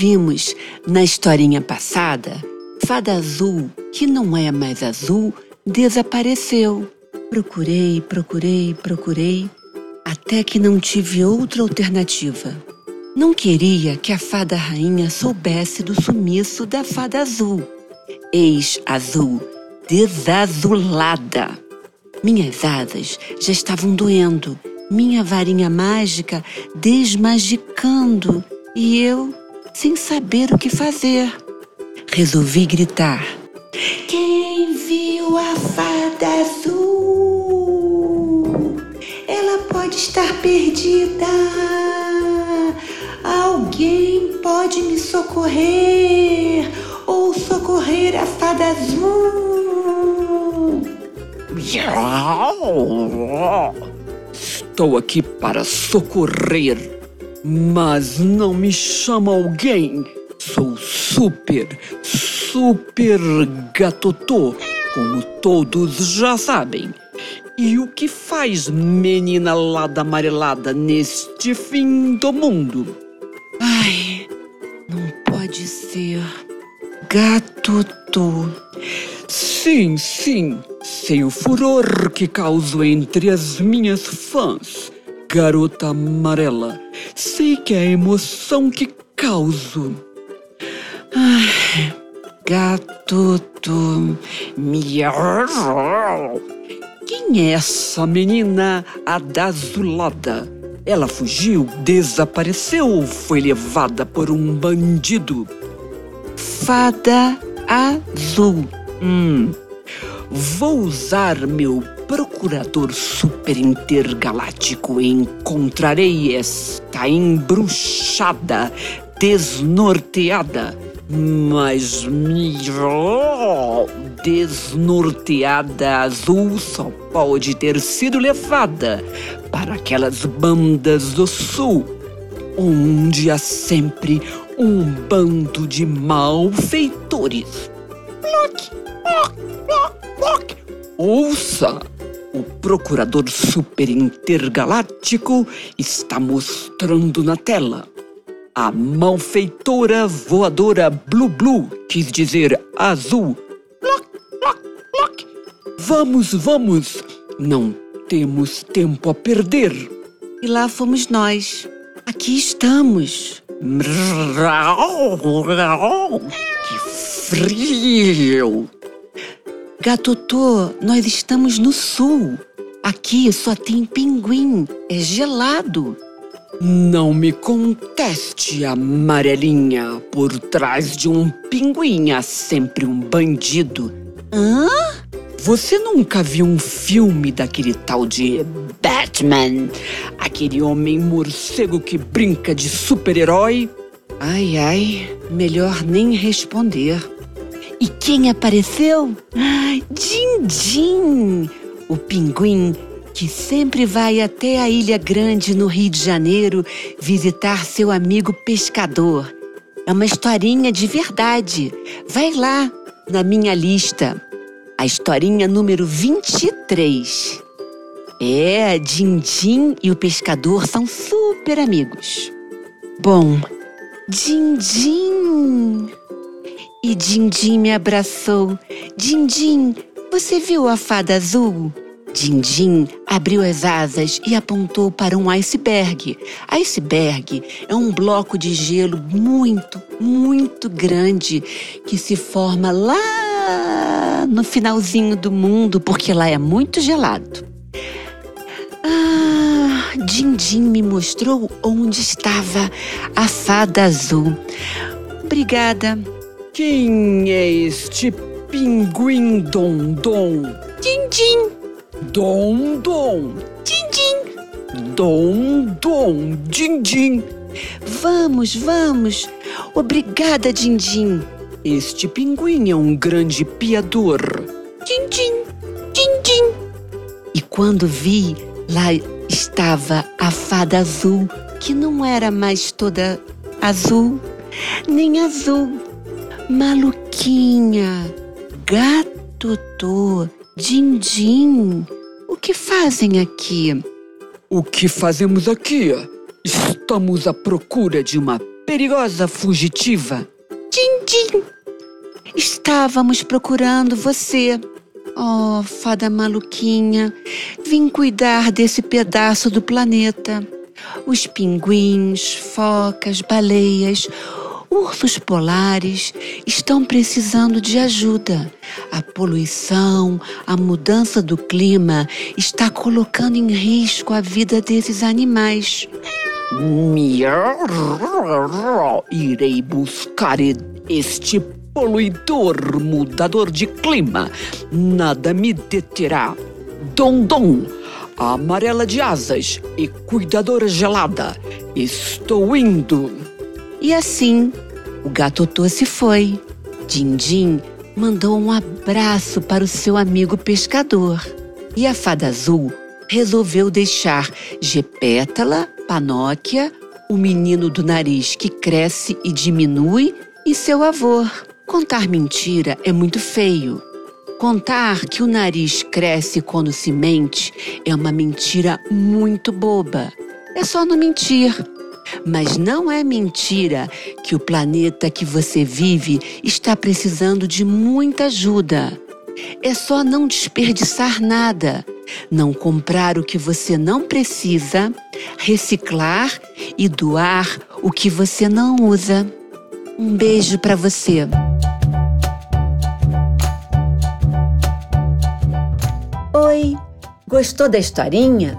Vimos na historinha passada, Fada Azul, que não é mais azul, desapareceu. Procurei, procurei, procurei, até que não tive outra alternativa. Não queria que a fada rainha soubesse do sumiço da fada azul. Ex-azul, desazulada. Minhas asas já estavam doendo, minha varinha mágica desmagicando e eu sem saber o que fazer. Resolvi gritar: Quem viu a fada azul? Ela pode estar perdida. Alguém pode me socorrer ou socorrer a fada azul? Estou aqui para socorrer, mas não me chama alguém. Sou super, super gatotô, como todos já sabem. E o que faz menina lada amarelada neste fim do mundo? Ai, não pode ser. Gatotô. Sim, sim, sei o furor que causo entre as minhas fãs. Garota amarela, sei que é a emoção que causo. Ai, gatotô. Miau. Quem é essa menina adazulada? Ela fugiu, desapareceu ou foi levada por um bandido? Fada azul. Hum, vou usar meu procurador super intergaláctico e encontrarei esta embruxada, desnorteada, mas minha desnorteada azul só pode ter sido levada para aquelas bandas do sul, onde há sempre um bando de malfeitores. Lock. Ouça! O procurador super intergaláctico está mostrando na tela. A malfeitora voadora Blue Blue quis dizer azul. Lock, lock, lock. Vamos, vamos! Não temos tempo a perder. E lá fomos nós. Aqui estamos. Que frio! Gatotô, nós estamos no sul. Aqui só tem pinguim. É gelado. Não me conteste, amarelinha. Por trás de um pinguim há sempre um bandido. Hã? Você nunca viu um filme daquele tal de Batman? Aquele homem morcego que brinca de super-herói? Ai, ai, melhor nem responder. E quem apareceu? Ai, Din Din, o pinguim que sempre vai até a Ilha Grande, no Rio de Janeiro, visitar seu amigo pescador. É uma historinha de verdade. Vai lá, na minha lista. A historinha número 23. É, Dindim e o pescador são super amigos. Bom, Dindim. E Dindim me abraçou. Dindim, você viu a fada azul? Dindim abriu as asas e apontou para um iceberg. Iceberg é um bloco de gelo muito, muito grande que se forma lá no finalzinho do mundo, porque lá é muito gelado. Ah, Dindim me mostrou onde estava a fada azul. Obrigada. Quem é este pinguim Dom-Dom? Dindim, Dom-Dom! Dindim. Dom-Dom! Din-din! Vamos, vamos. Obrigada, Dindim. Este pinguim é um grande piador. Dindim, Dindim. E quando vi, lá estava a fada azul, que não era mais toda azul, nem azul. Maluquinha, gato, Dindim. O que fazem aqui? O que fazemos aqui? Estamos à procura de uma perigosa fugitiva. Dindim! Estávamos procurando você. Oh, fada maluquinha, vim cuidar desse pedaço do planeta. Os pinguins, focas, baleias, ursos polares estão precisando de ajuda. A poluição, a mudança do clima está colocando em risco a vida desses animais. Irei buscar este poluidor mudador de clima. Nada me deterá. Dom Dom, amarela de asas e cuidadora gelada. Estou indo. E assim, o gatotô se foi. Dindim mandou um abraço para o seu amigo pescador. E a fada azul resolveu deixar Gepétala, Panóquia, o menino do nariz que cresce e diminui, e seu avô. Contar mentira é muito feio. Contar que o nariz cresce quando se mente é uma mentira muito boba. É só não mentir. Mas não é mentira que o planeta que você vive está precisando de muita ajuda. É só não desperdiçar nada, não comprar o que você não precisa, reciclar e doar o que você não usa. Um beijo para você. Oi, gostou da historinha?